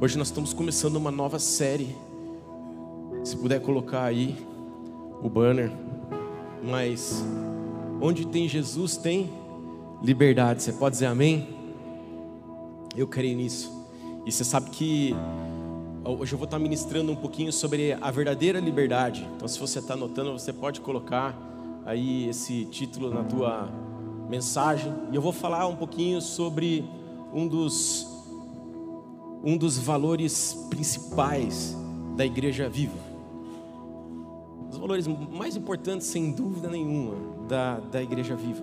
Hoje nós estamos começando uma nova série. Se puder colocar aí o banner. Mas onde tem Jesus tem liberdade. Você pode dizer amém? Eu creio nisso. E você sabe que hoje eu vou estar ministrando um pouquinho sobre a verdadeira liberdade. Então, se você está anotando, você pode colocar aí esse título na tua mensagem. E eu vou falar um pouquinho sobre um dos um dos valores principais da igreja viva. Os valores mais importantes, sem dúvida nenhuma, da, da igreja viva.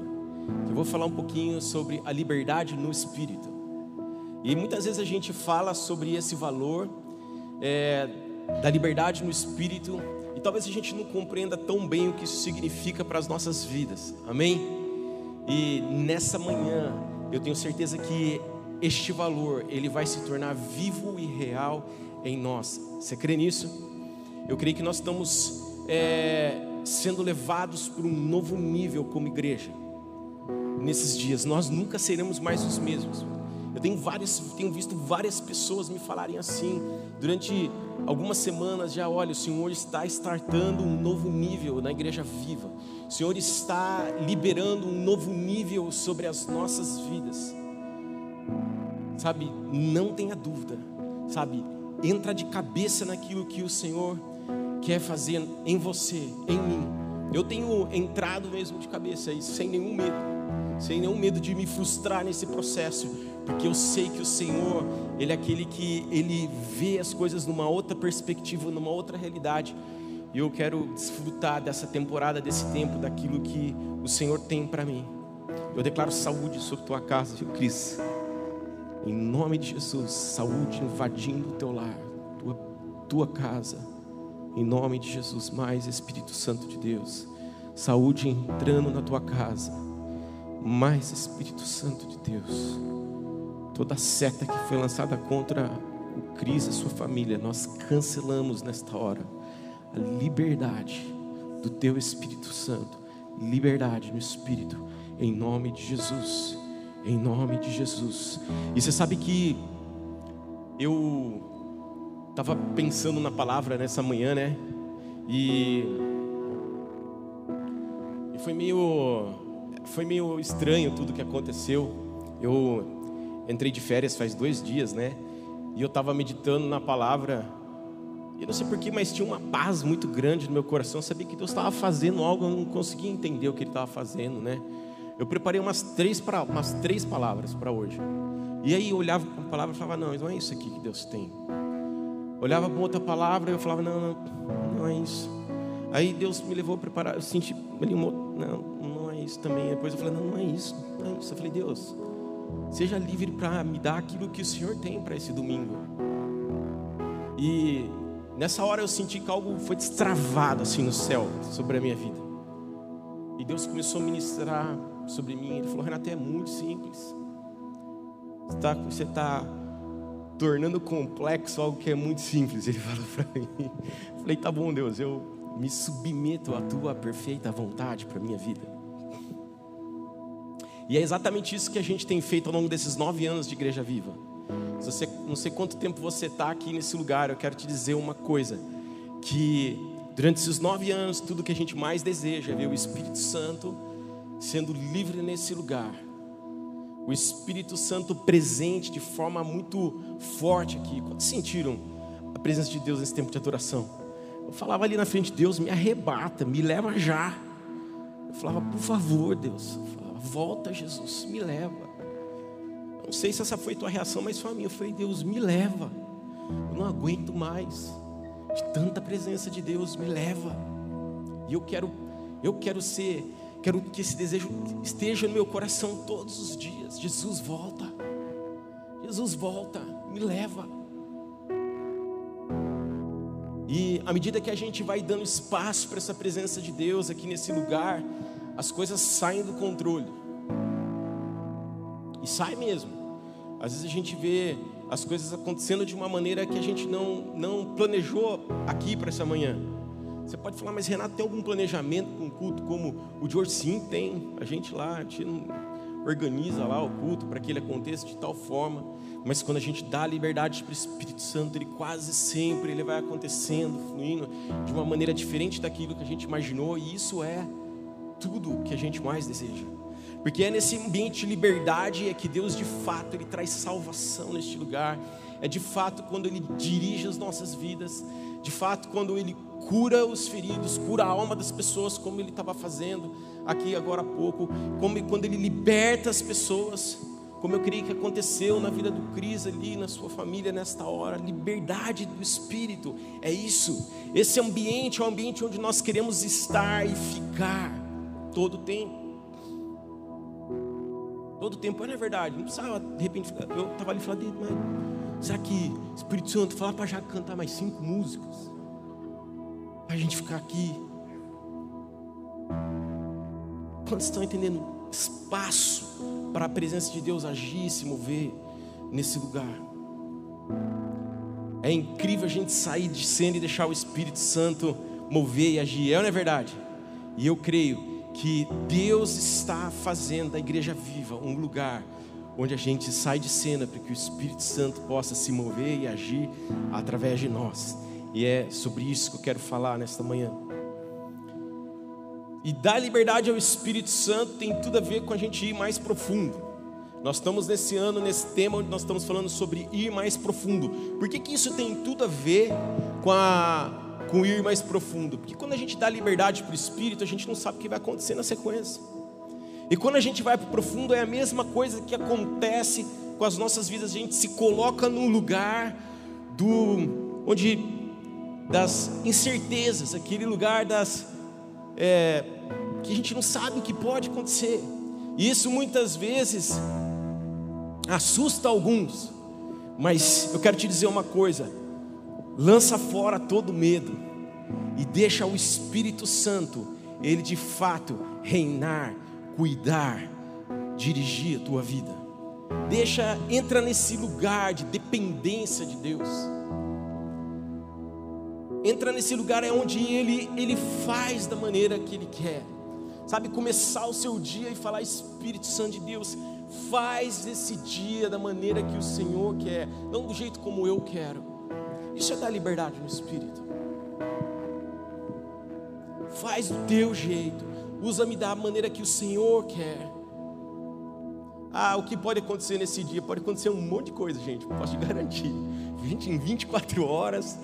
Eu vou falar um pouquinho sobre a liberdade no espírito. E muitas vezes a gente fala sobre esse valor é, da liberdade no espírito, e talvez a gente não compreenda tão bem o que isso significa para as nossas vidas. Amém? E nessa manhã, eu tenho certeza que este valor ele vai se tornar vivo e real em nós. Você crê nisso? Eu creio que nós estamos é, sendo levados para um novo nível como igreja. Nesses dias, nós nunca seremos mais os mesmos. Eu tenho, várias, tenho visto várias pessoas me falarem assim, durante algumas semanas já, olha, o Senhor está startando um novo nível na igreja viva. O Senhor está liberando um novo nível sobre as nossas vidas sabe, não tenha dúvida, sabe, entra de cabeça naquilo que o Senhor quer fazer em você, em mim. Eu tenho entrado mesmo de cabeça sem nenhum medo, sem nenhum medo de me frustrar nesse processo, porque eu sei que o Senhor, Ele é aquele que Ele vê as coisas numa outra perspectiva, numa outra realidade. E eu quero desfrutar dessa temporada, desse tempo, daquilo que o Senhor tem para mim. Eu declaro saúde sobre tua casa, viu, Cris? Em nome de Jesus, saúde invadindo o teu lar, tua, tua casa. Em nome de Jesus, mais Espírito Santo de Deus. Saúde entrando na tua casa. Mais Espírito Santo de Deus. Toda seta que foi lançada contra o Cris e a sua família, nós cancelamos nesta hora a liberdade do teu Espírito Santo. Liberdade no Espírito, em nome de Jesus em nome de Jesus. E você sabe que eu estava pensando na palavra nessa manhã, né? E, e foi meio foi meio estranho tudo que aconteceu. Eu entrei de férias faz dois dias, né? E eu estava meditando na palavra. E não sei porquê, mas tinha uma paz muito grande no meu coração. Eu sabia que Deus estava fazendo algo, eu não conseguia entender o que Ele estava fazendo, né? Eu preparei umas três, pra, umas três palavras para hoje. E aí eu olhava para a palavra e falava, não, não é isso aqui que Deus tem. Olhava para outra palavra e eu falava, não, não, não é isso. Aí Deus me levou a preparar, eu senti, não, não é isso também. Depois eu falei, não, não é isso, não é isso. Eu falei, Deus, seja livre para me dar aquilo que o Senhor tem para esse domingo. E nessa hora eu senti que algo foi destravado assim no céu sobre a minha vida. E Deus começou a ministrar sobre mim. Ele falou: Renato, é muito simples. Você está tá tornando complexo algo que é muito simples. Ele falou para mim. Eu falei: Tá bom, Deus, eu me submeto à tua perfeita vontade para minha vida. E é exatamente isso que a gente tem feito ao longo desses nove anos de Igreja Viva. Você, não sei quanto tempo você está aqui nesse lugar, eu quero te dizer uma coisa: que durante esses nove anos, tudo que a gente mais deseja é ver o Espírito Santo sendo livre nesse lugar. O Espírito Santo presente de forma muito forte aqui. Quantos sentiram a presença de Deus nesse tempo de adoração? Eu falava ali na frente, Deus me arrebata, me leva já. Eu falava, por favor, Deus. Eu falava, volta, Jesus, me leva. não sei se essa foi tua reação, mas foi a minha. Eu falei, Deus, me leva. Eu não aguento mais de tanta presença de Deus, me leva. E eu quero, eu quero ser Quero que esse desejo esteja no meu coração todos os dias. Jesus volta. Jesus volta, me leva. E à medida que a gente vai dando espaço para essa presença de Deus aqui nesse lugar, as coisas saem do controle. E sai mesmo. Às vezes a gente vê as coisas acontecendo de uma maneira que a gente não, não planejou aqui para essa manhã. Você pode falar, mas Renato, tem algum planejamento com um culto como o de hoje? Sim, tem. A gente lá, a gente organiza lá o culto para que ele aconteça de tal forma, mas quando a gente dá liberdade para o Espírito Santo, ele quase sempre ele vai acontecendo, fluindo de uma maneira diferente daquilo que a gente imaginou, e isso é tudo que a gente mais deseja. Porque é nesse ambiente de liberdade é que Deus de fato ele traz salvação neste lugar. É de fato quando ele dirige as nossas vidas, de fato quando ele cura os feridos, cura a alma das pessoas, como ele estava fazendo aqui agora há pouco, como quando ele liberta as pessoas, como eu creio que aconteceu na vida do Cris ali, na sua família nesta hora, liberdade do espírito, é isso. Esse ambiente é o ambiente onde nós queremos estar e ficar todo o tempo. Todo o tempo, é verdade, não precisava de repente, eu estava ali falando, mas será que Espírito Santo falar para já cantar mais cinco músicos? A gente ficar aqui. Quantos estão entendendo? Espaço para a presença de Deus agir, se mover nesse lugar. É incrível a gente sair de cena e deixar o Espírito Santo mover e agir, é ou não é verdade? E eu creio que Deus está fazendo da igreja viva um lugar onde a gente sai de cena para que o Espírito Santo possa se mover e agir através de nós. E é sobre isso que eu quero falar nesta manhã. E dar liberdade ao Espírito Santo tem tudo a ver com a gente ir mais profundo. Nós estamos nesse ano, nesse tema, onde nós estamos falando sobre ir mais profundo. Por que, que isso tem tudo a ver com, a, com ir mais profundo? Porque quando a gente dá liberdade para o Espírito, a gente não sabe o que vai acontecer na sequência. E quando a gente vai para o profundo, é a mesma coisa que acontece com as nossas vidas. A gente se coloca num lugar do onde das incertezas, aquele lugar das é, que a gente não sabe o que pode acontecer. E isso muitas vezes assusta alguns. Mas eu quero te dizer uma coisa: lança fora todo medo e deixa o Espírito Santo, ele de fato reinar, cuidar, dirigir a tua vida. Deixa, entra nesse lugar de dependência de Deus entra nesse lugar é onde ele, ele faz da maneira que ele quer. Sabe, começar o seu dia e falar, Espírito Santo de Deus, faz esse dia da maneira que o Senhor quer, não do jeito como eu quero. Isso é dar liberdade no Espírito. Faz do teu jeito, usa-me da maneira que o Senhor quer. Ah, o que pode acontecer nesse dia? Pode acontecer um monte de coisa, gente, posso te garantir. 20, em 24 horas,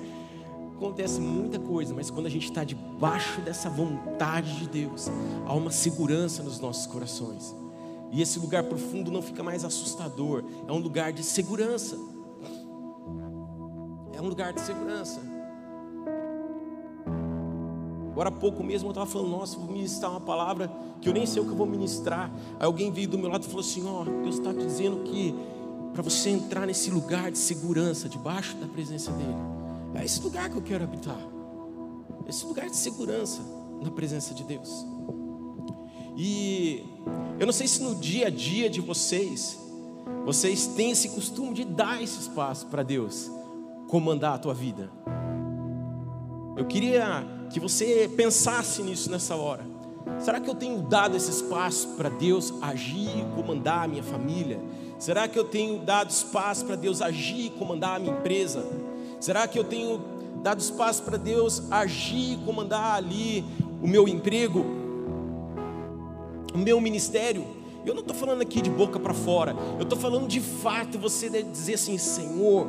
acontece muita coisa, mas quando a gente está debaixo dessa vontade de Deus, há uma segurança nos nossos corações. E esse lugar profundo não fica mais assustador, é um lugar de segurança. É um lugar de segurança. Agora há pouco mesmo eu estava falando, nossa, vou ministrar uma palavra que eu nem sei o que eu vou ministrar. Aí alguém veio do meu lado e falou assim: Ó, Deus está dizendo que para você entrar nesse lugar de segurança, debaixo da presença dEle, é esse lugar que eu quero habitar. Esse lugar de segurança na presença de Deus. E eu não sei se no dia a dia de vocês, vocês têm esse costume de dar esse espaço para Deus comandar a tua vida. Eu queria que você pensasse nisso nessa hora. Será que eu tenho dado esse espaço para Deus agir e comandar a minha família? Será que eu tenho dado espaço para Deus agir e comandar a minha empresa? Será que eu tenho dado espaço para Deus agir, comandar ali o meu emprego, o meu ministério? Eu não estou falando aqui de boca para fora, eu estou falando de fato você dizer assim: Senhor,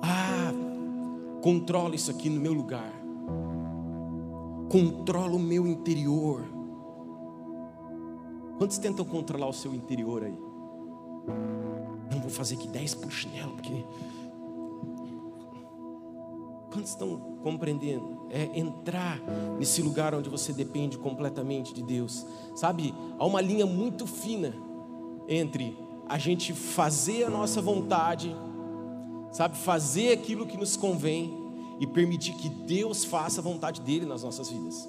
ah, controla isso aqui no meu lugar, controla o meu interior. Quantos tentam controlar o seu interior aí? Não vou fazer aqui 10 por chinelo, porque Quantos estão compreendendo? É entrar nesse lugar onde você depende completamente de Deus. Sabe, há uma linha muito fina entre a gente fazer a nossa vontade, sabe, fazer aquilo que nos convém e permitir que Deus faça a vontade dele nas nossas vidas.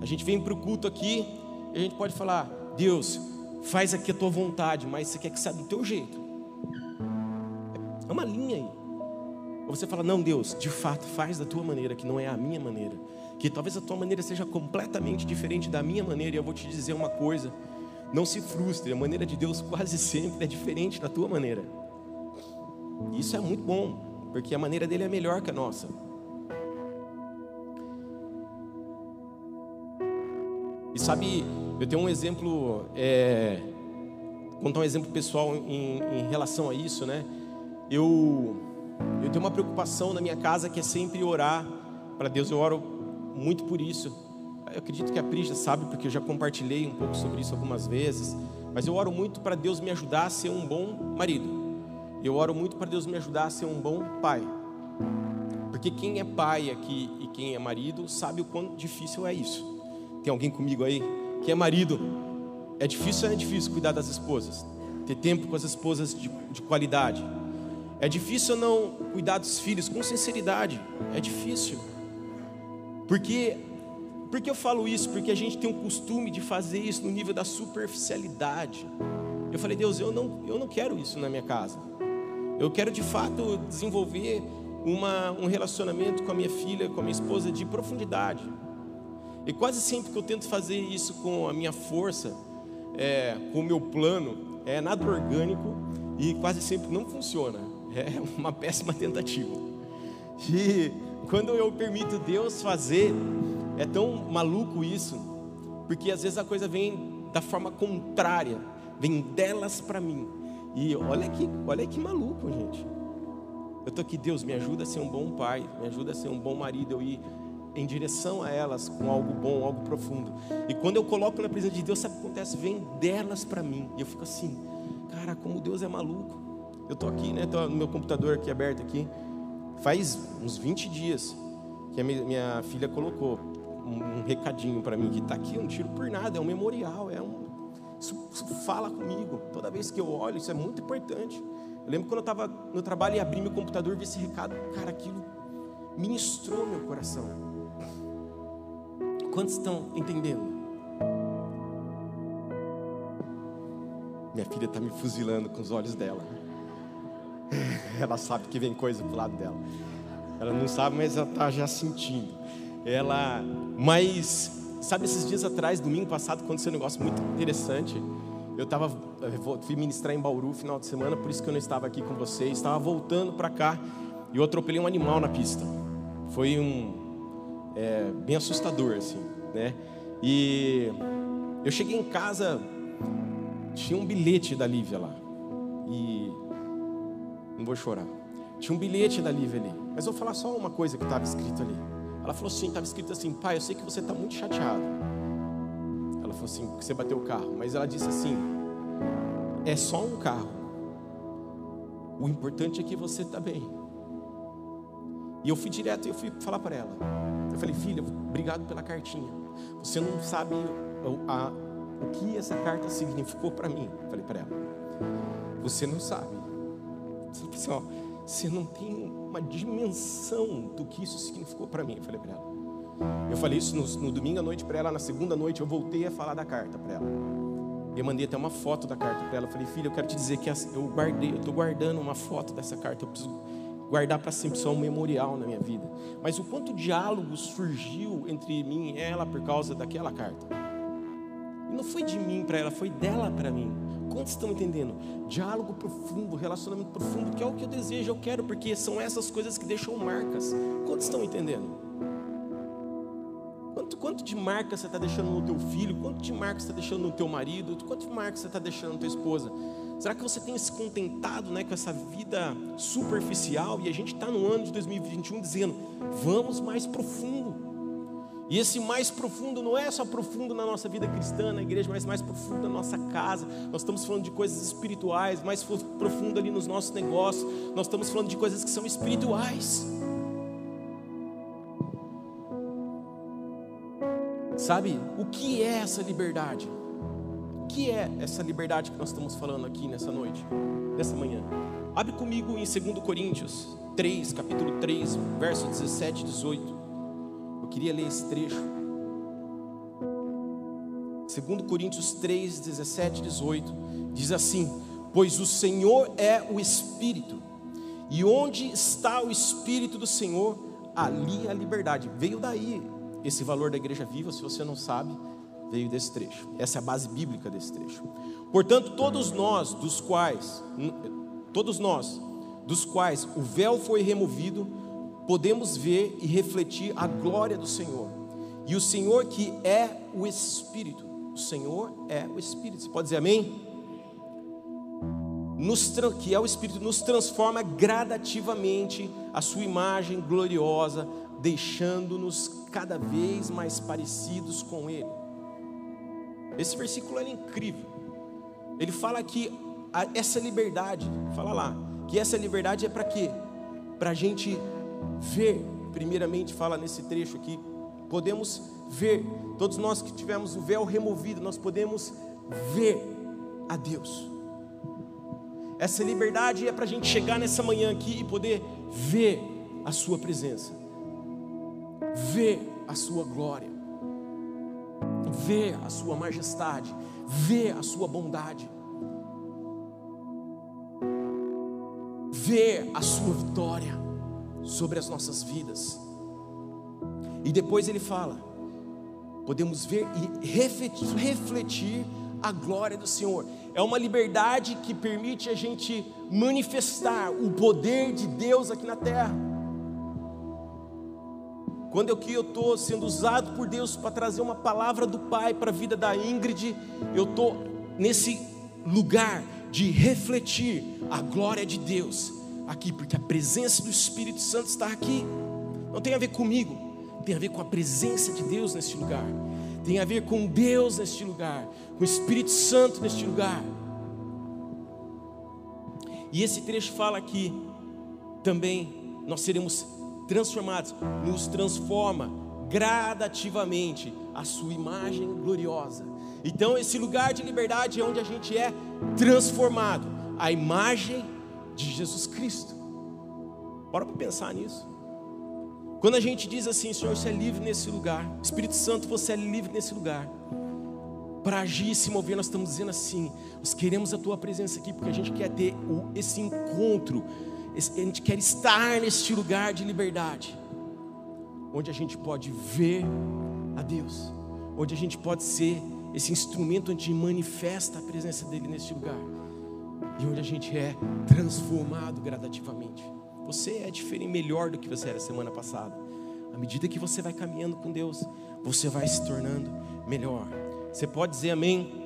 A gente vem para o culto aqui e a gente pode falar: Deus, faz aqui a tua vontade, mas você quer que saia do teu jeito. É uma linha aí. Ou você fala, não, Deus, de fato, faz da tua maneira, que não é a minha maneira. Que talvez a tua maneira seja completamente diferente da minha maneira, e eu vou te dizer uma coisa: Não se frustre, a maneira de Deus quase sempre é diferente da tua maneira. Isso é muito bom, porque a maneira dele é melhor que a nossa. E sabe, eu tenho um exemplo, é, contar um exemplo pessoal em, em relação a isso, né? Eu, eu tenho uma preocupação na minha casa que é sempre orar para Deus. Eu oro muito por isso. Eu acredito que a Pri já sabe, porque eu já compartilhei um pouco sobre isso algumas vezes. Mas eu oro muito para Deus me ajudar a ser um bom marido. Eu oro muito para Deus me ajudar a ser um bom pai. Porque quem é pai aqui e quem é marido sabe o quão difícil é isso. Tem alguém comigo aí que é marido? É difícil ou é difícil cuidar das esposas? Ter tempo com as esposas de, de qualidade? É difícil não cuidar dos filhos com sinceridade? É difícil. Porque por que eu falo isso? Porque a gente tem um costume de fazer isso no nível da superficialidade. Eu falei, Deus, eu não, eu não quero isso na minha casa. Eu quero de fato desenvolver uma, um relacionamento com a minha filha, com a minha esposa de profundidade. E quase sempre que eu tento fazer isso com a minha força, é, com o meu plano, é nada orgânico e quase sempre não funciona. É uma péssima tentativa. E quando eu permito Deus fazer, é tão maluco isso, porque às vezes a coisa vem da forma contrária, vem delas para mim. E olha que, olha que maluco, gente. Eu tô aqui, Deus, me ajuda a ser um bom pai, me ajuda a ser um bom marido, eu ir em direção a elas com algo bom, algo profundo. E quando eu coloco na presença de Deus, sabe o que acontece? Vem delas para mim. E eu fico assim, cara, como Deus é maluco. Eu tô aqui, né? Tô no meu computador aqui aberto aqui. Faz uns 20 dias que a minha filha colocou um, recadinho para mim que está aqui, um tiro por nada, é um memorial, é um isso, isso, fala comigo. Toda vez que eu olho, isso é muito importante. Eu lembro quando eu estava no trabalho e abri meu computador e vi esse recado, cara, aquilo ministrou meu coração. Quantos estão entendendo? Minha filha está me fuzilando com os olhos dela. Ela sabe que vem coisa pro lado dela. Ela não sabe, mas ela está já sentindo. Ela, mas sabe esses dias atrás, domingo passado, aconteceu um negócio muito interessante. Eu estava, fui ministrar em Bauru final de semana, por isso que eu não estava aqui com vocês. Estava voltando para cá e eu atropelei um animal na pista. Foi um é, bem assustador assim, né? E eu cheguei em casa, tinha um bilhete da Lívia lá e não vou chorar. Tinha um bilhete da Lívia ali. Mas vou falar só uma coisa que estava escrito ali. Ela falou assim: estava escrito assim, pai, eu sei que você está muito chateado. Ela falou assim: que você bateu o carro. Mas ela disse assim: é só um carro. O importante é que você está bem. E eu fui direto e eu fui falar para ela. Eu falei, filha, obrigado pela cartinha. Você não sabe a, a, o que essa carta significou para mim. Eu falei para ela. Você não sabe. Assim, ó, você não tem uma dimensão do que isso significou para mim. Eu falei para ela. Eu falei isso no, no domingo à noite para ela, na segunda noite eu voltei a falar da carta para ela. Eu mandei até uma foto da carta para ela. Eu falei, filha, eu quero te dizer que eu guardei, eu estou guardando uma foto dessa carta. Eu preciso guardar para sempre só um memorial na minha vida. Mas o quanto diálogo surgiu entre mim e ela por causa daquela carta. E não foi de mim para ela, foi dela para mim. Quantos estão entendendo? Diálogo profundo, relacionamento profundo, que é o que eu desejo, eu quero, porque são essas coisas que deixam marcas. Quantos estão entendendo? Quanto, quanto de marca você está deixando no teu filho? Quanto de marca você está deixando no teu marido? Quanto de marca você está deixando na tua esposa? Será que você tem se contentado né, com essa vida superficial? E a gente está no ano de 2021 dizendo, vamos mais profundo. E esse mais profundo não é só profundo na nossa vida cristã, na igreja, mas mais profundo na nossa casa. Nós estamos falando de coisas espirituais, mais profundo ali nos nossos negócios. Nós estamos falando de coisas que são espirituais. Sabe, o que é essa liberdade? O que é essa liberdade que nós estamos falando aqui nessa noite, nessa manhã? Abre comigo em 2 Coríntios 3, capítulo 3, verso 17 e 18. Eu queria ler esse trecho. 2 Coríntios 3, 17 e 18 diz assim: Pois o Senhor é o Espírito, e onde está o Espírito do Senhor, ali a liberdade. Veio daí esse valor da igreja viva, se você não sabe, veio desse trecho. Essa é a base bíblica desse trecho. Portanto, todos nós, dos quais, todos nós, dos quais o véu foi removido, podemos ver e refletir a glória do Senhor. E o Senhor que é o Espírito, o Senhor é o Espírito. Você pode dizer amém? Nos, que é o Espírito, nos transforma gradativamente a sua imagem gloriosa, deixando-nos cada vez mais parecidos com Ele. Esse versículo é incrível. Ele fala que essa liberdade, fala lá, que essa liberdade é para quê? Para a gente ver, primeiramente, fala nesse trecho aqui, podemos ver, todos nós que tivemos o véu removido, nós podemos ver a Deus. Essa liberdade é para a gente chegar nessa manhã aqui e poder ver a Sua presença, ver a Sua glória, ver a Sua majestade, ver a Sua bondade, ver a Sua vitória sobre as nossas vidas. E depois ele fala: podemos ver e refletir a glória do Senhor. É uma liberdade que permite a gente manifestar o poder de Deus aqui na terra. Quando eu que eu estou sendo usado por Deus para trazer uma palavra do Pai para a vida da Ingrid, eu estou nesse lugar de refletir a glória de Deus aqui, porque a presença do Espírito Santo está aqui. Não tem a ver comigo, tem a ver com a presença de Deus neste lugar tem a ver com Deus neste lugar, com o Espírito Santo neste lugar. E esse trecho fala que também nós seremos transformados, nos transforma gradativamente a sua imagem gloriosa. Então, esse lugar de liberdade é onde a gente é transformado, a imagem de Jesus Cristo. Bora para pensar nisso. Quando a gente diz assim, Senhor, você é livre nesse lugar, Espírito Santo, você é livre nesse lugar, para agir e se mover, nós estamos dizendo assim: nós queremos a tua presença aqui, porque a gente quer ter esse encontro, a gente quer estar neste lugar de liberdade, onde a gente pode ver a Deus, onde a gente pode ser esse instrumento onde manifesta a presença dEle neste lugar, e onde a gente é transformado gradativamente. Você é diferente, melhor do que você era semana passada. À medida que você vai caminhando com Deus, você vai se tornando melhor. Você pode dizer amém?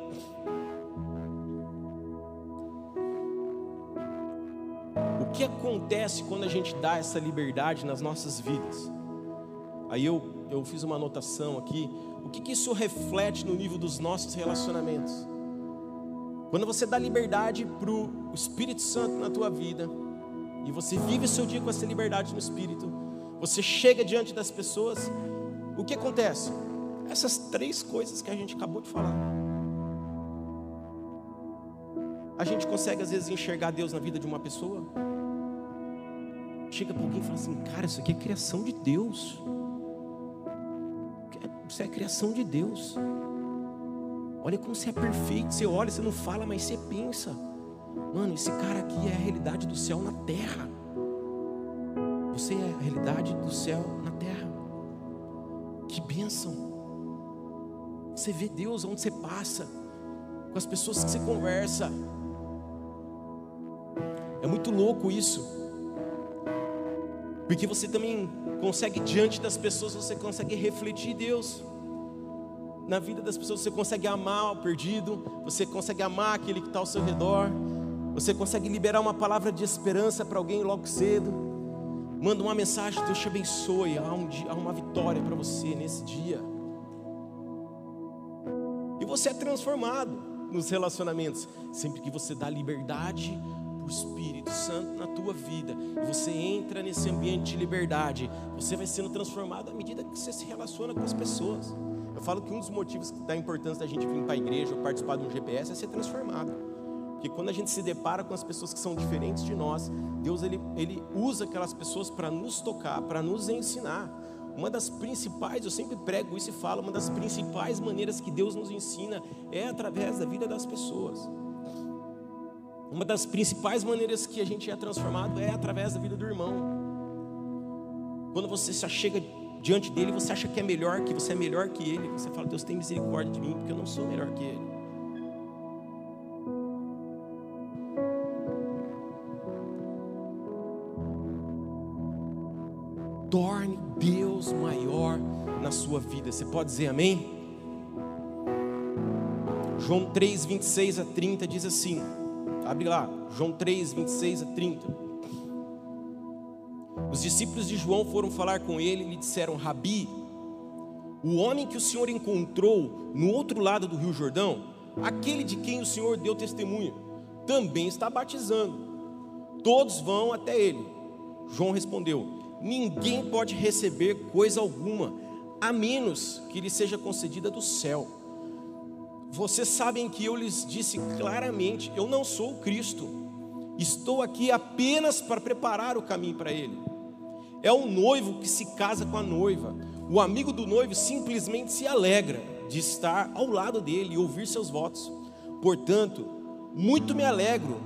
O que acontece quando a gente dá essa liberdade nas nossas vidas? Aí eu, eu fiz uma anotação aqui. O que, que isso reflete no nível dos nossos relacionamentos? Quando você dá liberdade para o Espírito Santo na tua vida, e você vive o seu dia com essa liberdade no espírito, você chega diante das pessoas, o que acontece? Essas três coisas que a gente acabou de falar. A gente consegue às vezes enxergar Deus na vida de uma pessoa. Chega para alguém e fala assim: Cara, isso aqui é criação de Deus. Isso é criação de Deus. Olha como você é perfeito. Você olha, você não fala, mas você pensa. Mano, esse cara aqui é a realidade do céu na terra. Você é a realidade do céu na terra. Que bênção. Você vê Deus onde você passa, com as pessoas que você conversa. É muito louco isso. Porque você também consegue, diante das pessoas, você consegue refletir Deus. Na vida das pessoas, você consegue amar o perdido, você consegue amar aquele que está ao seu redor, você consegue liberar uma palavra de esperança para alguém logo cedo. Manda uma mensagem, Deus te abençoe. Há, um dia, há uma vitória para você nesse dia. E você é transformado nos relacionamentos. Sempre que você dá liberdade o Espírito Santo na tua vida. Você entra nesse ambiente de liberdade. Você vai sendo transformado à medida que você se relaciona com as pessoas. Eu falo que um dos motivos da importância da gente vir para a igreja ou participar de um GPS é ser transformado. Porque quando a gente se depara com as pessoas que são diferentes de nós, Deus ele, ele usa aquelas pessoas para nos tocar, para nos ensinar. Uma das principais, eu sempre prego isso e falo, uma das principais maneiras que Deus nos ensina é através da vida das pessoas. Uma das principais maneiras que a gente é transformado é através da vida do irmão. Quando você se achega diante dele, você acha que é melhor, que você é melhor que ele. Você fala, Deus tem misericórdia de mim, porque eu não sou melhor que ele. Torne Deus maior na sua vida. Você pode dizer amém? João 3, 26 a 30 diz assim: abre lá, João 3, 26 a 30. Os discípulos de João foram falar com ele e lhe disseram: Rabi, o homem que o Senhor encontrou no outro lado do Rio Jordão, aquele de quem o Senhor deu testemunho, também está batizando. Todos vão até ele. João respondeu: Ninguém pode receber coisa alguma, a menos que lhe seja concedida do céu. Vocês sabem que eu lhes disse claramente: Eu não sou o Cristo, estou aqui apenas para preparar o caminho para ele. É o noivo que se casa com a noiva. O amigo do noivo simplesmente se alegra de estar ao lado dele e ouvir seus votos. Portanto, muito me alegro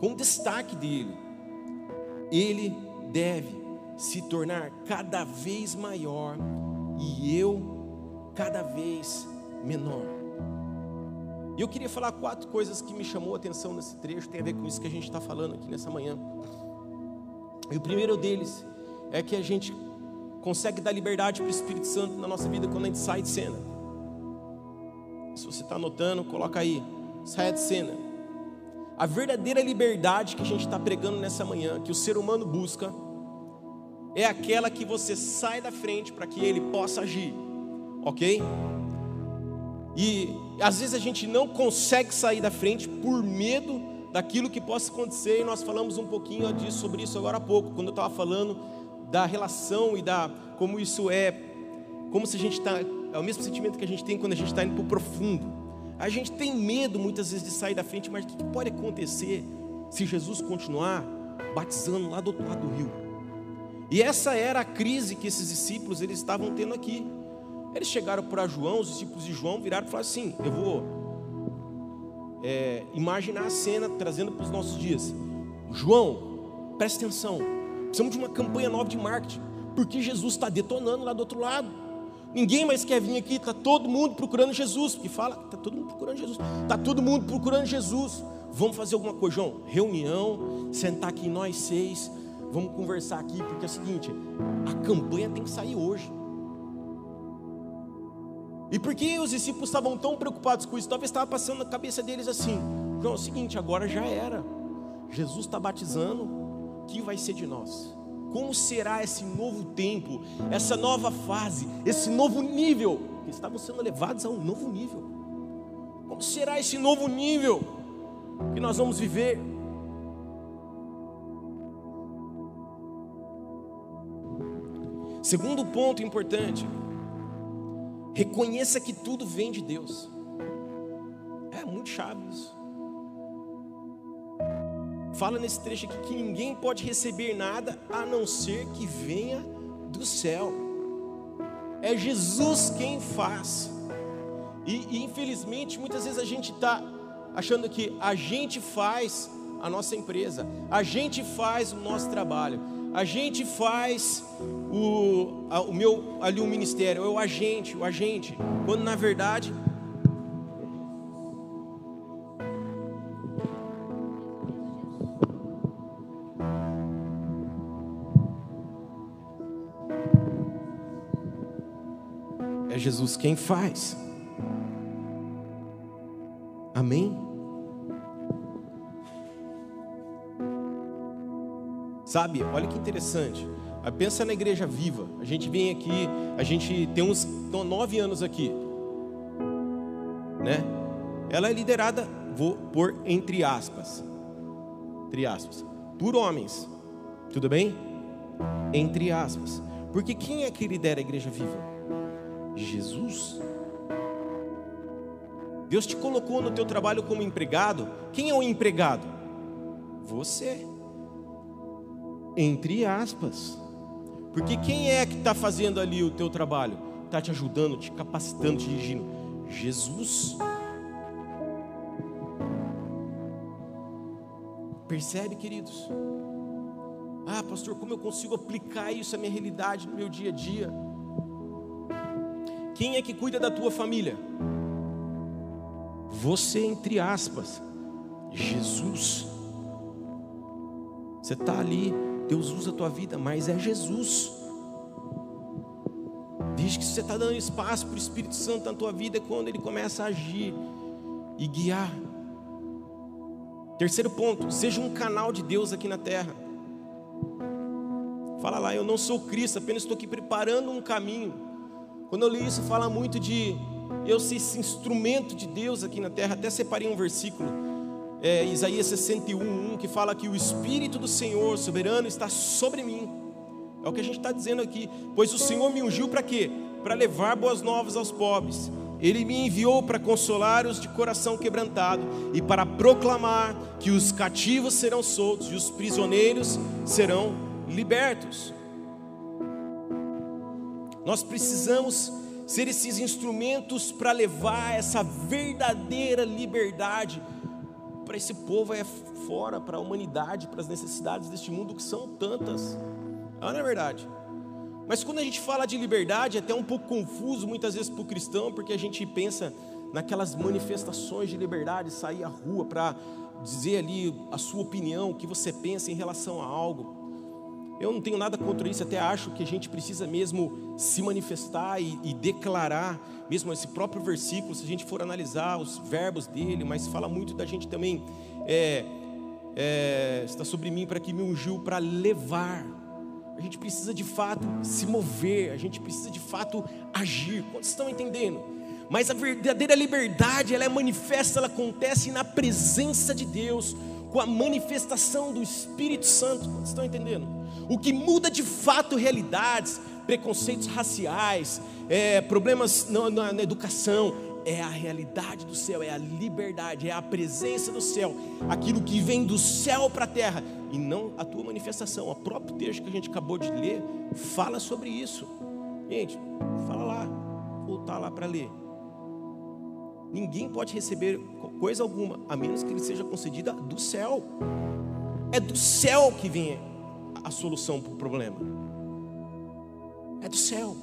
com o destaque dele. Ele deve se tornar cada vez maior e eu cada vez menor. E eu queria falar quatro coisas que me chamou a atenção nesse trecho, tem a ver com isso que a gente está falando aqui nessa manhã. E o primeiro deles é que a gente consegue dar liberdade para o Espírito Santo na nossa vida quando a gente sai de cena. Se você está anotando, coloca aí, saia de cena. A verdadeira liberdade que a gente está pregando nessa manhã, que o ser humano busca, é aquela que você sai da frente para que ele possa agir, ok? E às vezes a gente não consegue sair da frente por medo daquilo que possa acontecer, e nós falamos um pouquinho disso, sobre isso agora há pouco, quando eu estava falando da relação e da como isso é, como se a gente está, é o mesmo sentimento que a gente tem quando a gente está indo para o profundo. A gente tem medo muitas vezes de sair da frente, mas o que pode acontecer se Jesus continuar batizando lá do outro lado do rio? E essa era a crise que esses discípulos eles estavam tendo aqui. Eles chegaram para João, os discípulos de João viraram e falaram assim: Eu vou é, imaginar a cena trazendo para os nossos dias. João, presta atenção. Precisamos de uma campanha nova de marketing, porque Jesus está detonando lá do outro lado. Ninguém mais quer vir aqui, está todo mundo procurando Jesus, porque fala, está todo mundo procurando Jesus, está todo mundo procurando Jesus. Vamos fazer alguma coisa, João? Reunião, sentar aqui nós seis, vamos conversar aqui, porque é o seguinte, a campanha tem que sair hoje. E por que os discípulos estavam tão preocupados com isso? Talvez estava passando na cabeça deles assim: João, é o seguinte, agora já era. Jesus está batizando, que vai ser de nós? Como será esse novo tempo, essa nova fase, esse novo nível? Que estavam sendo levados a um novo nível. Como será esse novo nível que nós vamos viver? Segundo ponto importante, reconheça que tudo vem de Deus. É muito chave isso fala nesse trecho aqui que ninguém pode receber nada a não ser que venha do céu. É Jesus quem faz. E, e infelizmente muitas vezes a gente está achando que a gente faz a nossa empresa, a gente faz o nosso trabalho, a gente faz o, a, o meu ali o ministério, é o agente, o agente, quando na verdade Jesus quem faz. Amém? Sabe, olha que interessante. Pensa na igreja viva. A gente vem aqui, a gente tem uns nove anos aqui, né? Ela é liderada, vou por entre aspas, entre aspas, por homens. Tudo bem? Entre aspas. Porque quem é que lidera a igreja viva? Jesus. Deus te colocou no teu trabalho como empregado. Quem é o empregado? Você. Entre aspas. Porque quem é que está fazendo ali o teu trabalho? Está te ajudando, te capacitando, te dirigindo? Jesus. Percebe, queridos? Ah, pastor, como eu consigo aplicar isso à minha realidade no meu dia a dia? Quem é que cuida da tua família? Você, entre aspas, Jesus. Você está ali, Deus usa a tua vida, mas é Jesus. Diz que você está dando espaço para o Espírito Santo na tua vida quando ele começa a agir e guiar. Terceiro ponto, seja um canal de Deus aqui na terra. Fala lá, eu não sou Cristo, apenas estou aqui preparando um caminho. Quando eu li isso, fala muito de eu ser esse instrumento de Deus aqui na terra. Até separei um versículo, é, Isaías 61, 1, que fala que o Espírito do Senhor soberano está sobre mim. É o que a gente está dizendo aqui. Pois o Senhor me ungiu para quê? Para levar boas novas aos pobres. Ele me enviou para consolar os de coração quebrantado e para proclamar que os cativos serão soltos e os prisioneiros serão libertos. Nós precisamos ser esses instrumentos para levar essa verdadeira liberdade para esse povo aí fora, para a humanidade, para as necessidades deste mundo que são tantas. Ah, não é verdade? Mas quando a gente fala de liberdade, é até um pouco confuso muitas vezes para o cristão, porque a gente pensa naquelas manifestações de liberdade, sair à rua para dizer ali a sua opinião, o que você pensa em relação a algo. Eu não tenho nada contra isso, até acho que a gente precisa mesmo se manifestar e, e, declarar, mesmo esse próprio versículo, se a gente for analisar os verbos dele, mas fala muito da gente também, é, é, está sobre mim para que me ungiu para levar. A gente precisa de fato se mover, a gente precisa de fato agir. Quantos estão entendendo? Mas a verdadeira liberdade, ela é manifesta, ela acontece na presença de Deus, com a manifestação do Espírito Santo. Quantos estão entendendo? O que muda de fato realidades, preconceitos raciais, é, problemas na, na, na educação, é a realidade do céu, é a liberdade, é a presença do céu, aquilo que vem do céu para a terra, e não a tua manifestação. O próprio texto que a gente acabou de ler fala sobre isso. Gente, fala lá, voltar lá para ler. Ninguém pode receber coisa alguma, a menos que ele seja concedida do céu. É do céu que vem a solução para o problema. É do céu.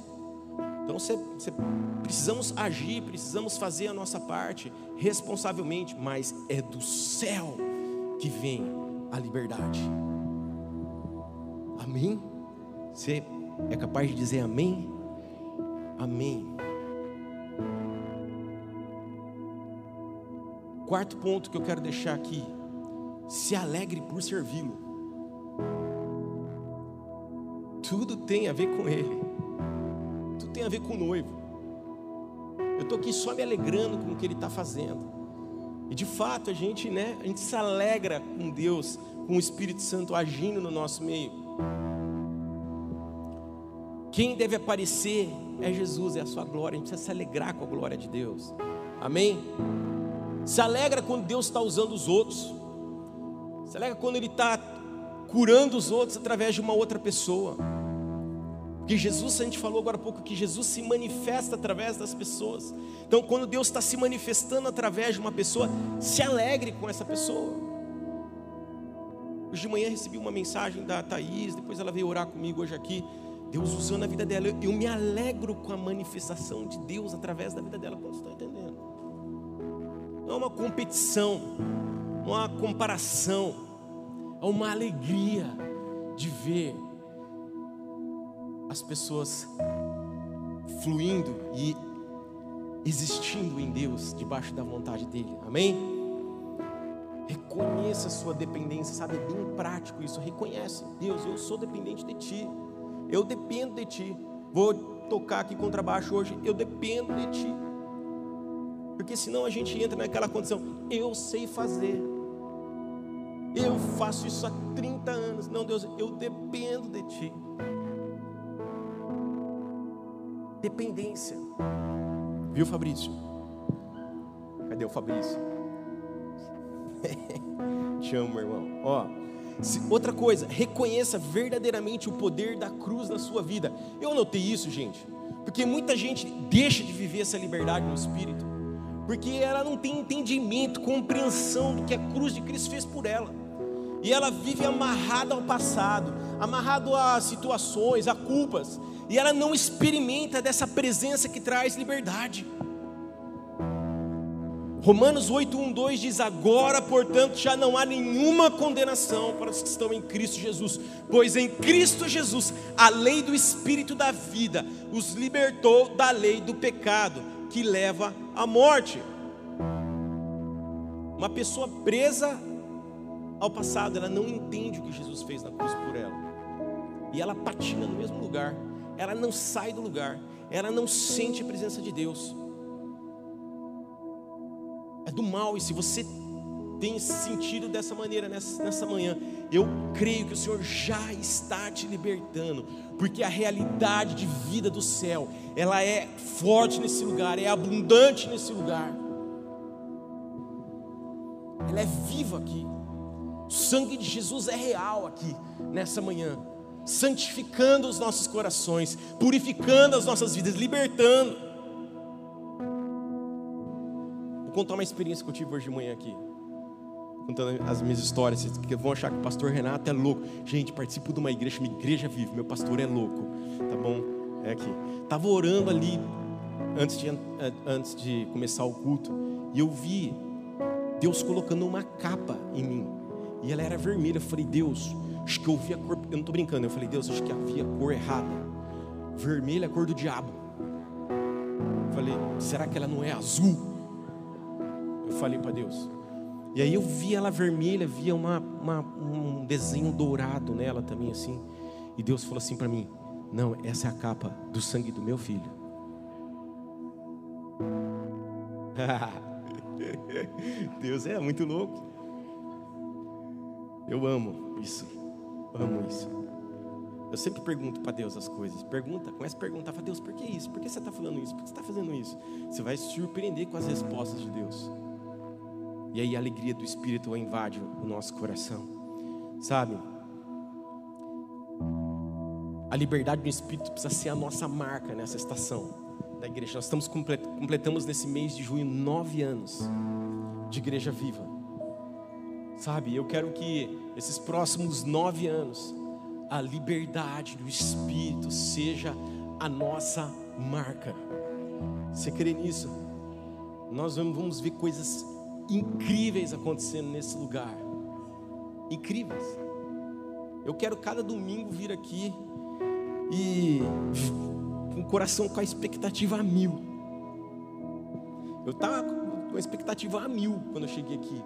Então você, precisamos agir, precisamos fazer a nossa parte responsavelmente, mas é do céu que vem a liberdade. Amém? Você é capaz de dizer amém? Amém. Quarto ponto que eu quero deixar aqui: se alegre por servi-lo. Tudo tem a ver com Ele. Tudo tem a ver com o noivo. Eu estou aqui só me alegrando com o que Ele está fazendo. E de fato a gente, né, a gente se alegra com Deus, com o Espírito Santo agindo no nosso meio. Quem deve aparecer é Jesus, é a sua glória. A gente precisa se alegrar com a glória de Deus. Amém? Se alegra quando Deus está usando os outros. Se alegra quando Ele está curando os outros através de uma outra pessoa. Porque Jesus, a gente falou agora há pouco que Jesus se manifesta através das pessoas. Então, quando Deus está se manifestando através de uma pessoa, se alegre com essa pessoa. Hoje de manhã recebi uma mensagem da Thaís, depois ela veio orar comigo hoje aqui. Deus usando a vida dela. Eu, me alegro com a manifestação de Deus através da vida dela. Quantos estão entendendo? Não é uma competição, não é uma comparação, é uma alegria de ver as pessoas fluindo e existindo em Deus, debaixo da vontade dEle, amém? Reconheça a sua dependência, sabe? É bem prático isso. Reconhece, Deus, eu sou dependente de Ti, eu dependo de Ti. Vou tocar aqui contrabaixo hoje, eu dependo de Ti. Porque senão a gente entra naquela condição, eu sei fazer, eu faço isso há 30 anos. Não, Deus, eu dependo de Ti. Dependência. Viu, Fabrício? Cadê o Fabrício? Te amo, meu irmão. Ó, se, outra coisa, reconheça verdadeiramente o poder da cruz na sua vida. Eu notei isso, gente, porque muita gente deixa de viver essa liberdade no espírito, porque ela não tem entendimento, compreensão do que a cruz de Cristo fez por ela. E ela vive amarrada ao passado, amarrado a situações, a culpas e ela não experimenta dessa presença que traz liberdade. Romanos 8:1-2 diz: Agora, portanto, já não há nenhuma condenação para os que estão em Cristo Jesus, pois em Cristo Jesus a lei do Espírito da vida os libertou da lei do pecado, que leva à morte. Uma pessoa presa ao passado, ela não entende o que Jesus fez na cruz por ela, e ela patina no mesmo lugar, ela não sai do lugar, ela não sente a presença de Deus é do mal. E se você tem sentido dessa maneira nessa, nessa manhã, eu creio que o Senhor já está te libertando, porque a realidade de vida do céu, ela é forte nesse lugar, é abundante nesse lugar, ela é viva aqui. O sangue de Jesus é real aqui nessa manhã, santificando os nossos corações, purificando as nossas vidas, libertando. contar uma experiência que eu tive hoje de manhã aqui. Contando as minhas histórias, que vão achar que o pastor Renato é louco. Gente, participo de uma igreja, uma igreja vive, meu pastor é louco. Tá bom? É aqui. Tava orando ali antes de, antes de começar o culto, e eu vi Deus colocando uma capa em mim. E ela era vermelha. Eu falei, Deus, acho que eu vi a cor. Eu não estou brincando. Eu falei, Deus, acho que havia a cor errada. Vermelha é a cor do diabo. Eu falei, será que ela não é azul? Eu falei para Deus. E aí eu vi ela vermelha, via uma, uma, um desenho dourado nela também assim. E Deus falou assim para mim: Não, essa é a capa do sangue do meu filho. Deus é muito louco. Eu amo isso. Amo isso. Eu sempre pergunto para Deus as coisas. Pergunta, começa a perguntar para Deus: por que isso? Por que você está falando isso? Por que você está fazendo isso? Você vai se surpreender com as respostas de Deus. E aí a alegria do Espírito invade o nosso coração. Sabe? A liberdade do Espírito precisa ser a nossa marca nessa estação da igreja. Nós estamos completamos nesse mês de junho nove anos de igreja viva. Sabe? Eu quero que esses próximos nove anos a liberdade do Espírito seja a nossa marca. Você crê nisso? Nós vamos ver coisas incríveis acontecendo nesse lugar. Incríveis. Eu quero cada domingo vir aqui e com o coração com a expectativa a mil. Eu estava com a expectativa a mil quando eu cheguei aqui.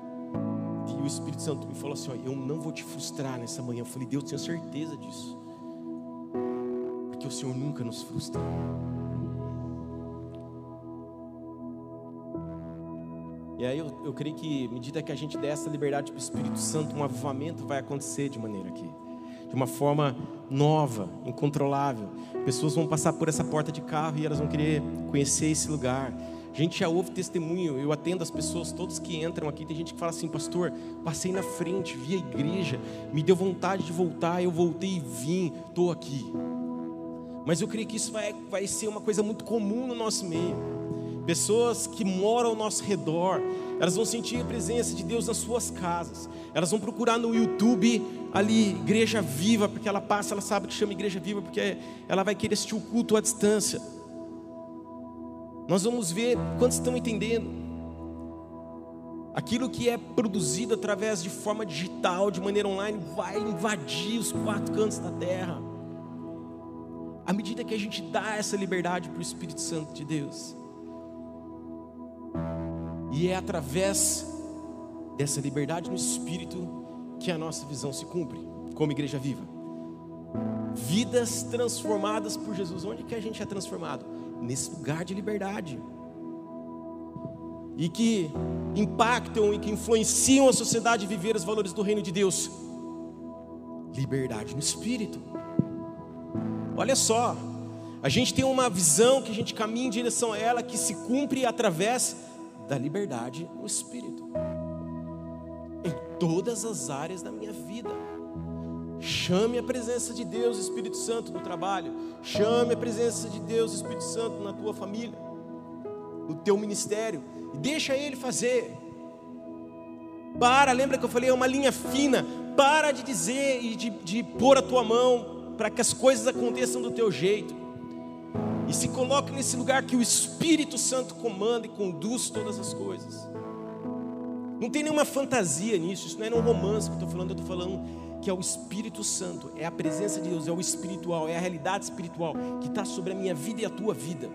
E o Espírito Santo me falou assim: ó, Eu não vou te frustrar nessa manhã. Eu falei: Deus, tenho certeza disso. Porque o Senhor nunca nos frustra. E aí eu, eu creio que, à medida que a gente der essa liberdade para o Espírito Santo, um avivamento vai acontecer de maneira aqui. De uma forma nova, incontrolável. Pessoas vão passar por essa porta de carro e elas vão querer conhecer esse lugar. A gente já ouve testemunho, eu atendo as pessoas, todos que entram aqui, tem gente que fala assim, pastor, passei na frente, vi a igreja, me deu vontade de voltar, eu voltei e vim, estou aqui. Mas eu creio que isso vai, vai ser uma coisa muito comum no nosso meio pessoas que moram ao nosso redor, elas vão sentir a presença de Deus nas suas casas. Elas vão procurar no YouTube ali Igreja Viva, porque ela passa, ela sabe que chama Igreja Viva, porque ela vai querer assistir o culto à distância. Nós vamos ver quantos estão entendendo. Aquilo que é produzido através de forma digital, de maneira online, vai invadir os quatro cantos da terra. À medida que a gente dá essa liberdade para o Espírito Santo de Deus. E é através dessa liberdade no espírito que a nossa visão se cumpre como igreja viva. Vidas transformadas por Jesus. Onde que a gente é transformado? Nesse lugar de liberdade. E que impactam e que influenciam a sociedade a viver os valores do reino de Deus. Liberdade no espírito. Olha só, a gente tem uma visão que a gente caminha em direção a ela que se cumpre através da liberdade no espírito, em todas as áreas da minha vida. Chame a presença de Deus, Espírito Santo, no trabalho. Chame a presença de Deus, Espírito Santo, na tua família, no teu ministério. E deixa Ele fazer. Para, lembra que eu falei, é uma linha fina. Para de dizer e de, de pôr a tua mão para que as coisas aconteçam do teu jeito. E se coloque nesse lugar que o Espírito Santo comanda e conduz todas as coisas. Não tem nenhuma fantasia nisso, isso não é um romance que eu estou falando, eu estou falando que é o Espírito Santo, é a presença de Deus, é o espiritual, é a realidade espiritual que está sobre a minha vida e a tua vida.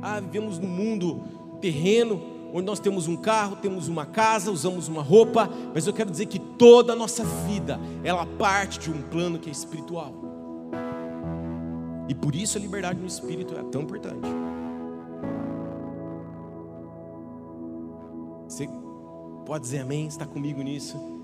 Ah, vivemos num mundo terreno, onde nós temos um carro, temos uma casa, usamos uma roupa, mas eu quero dizer que toda a nossa vida, ela parte de um plano que é espiritual. E por isso a liberdade no espírito é tão importante. Você pode dizer amém? Está comigo nisso?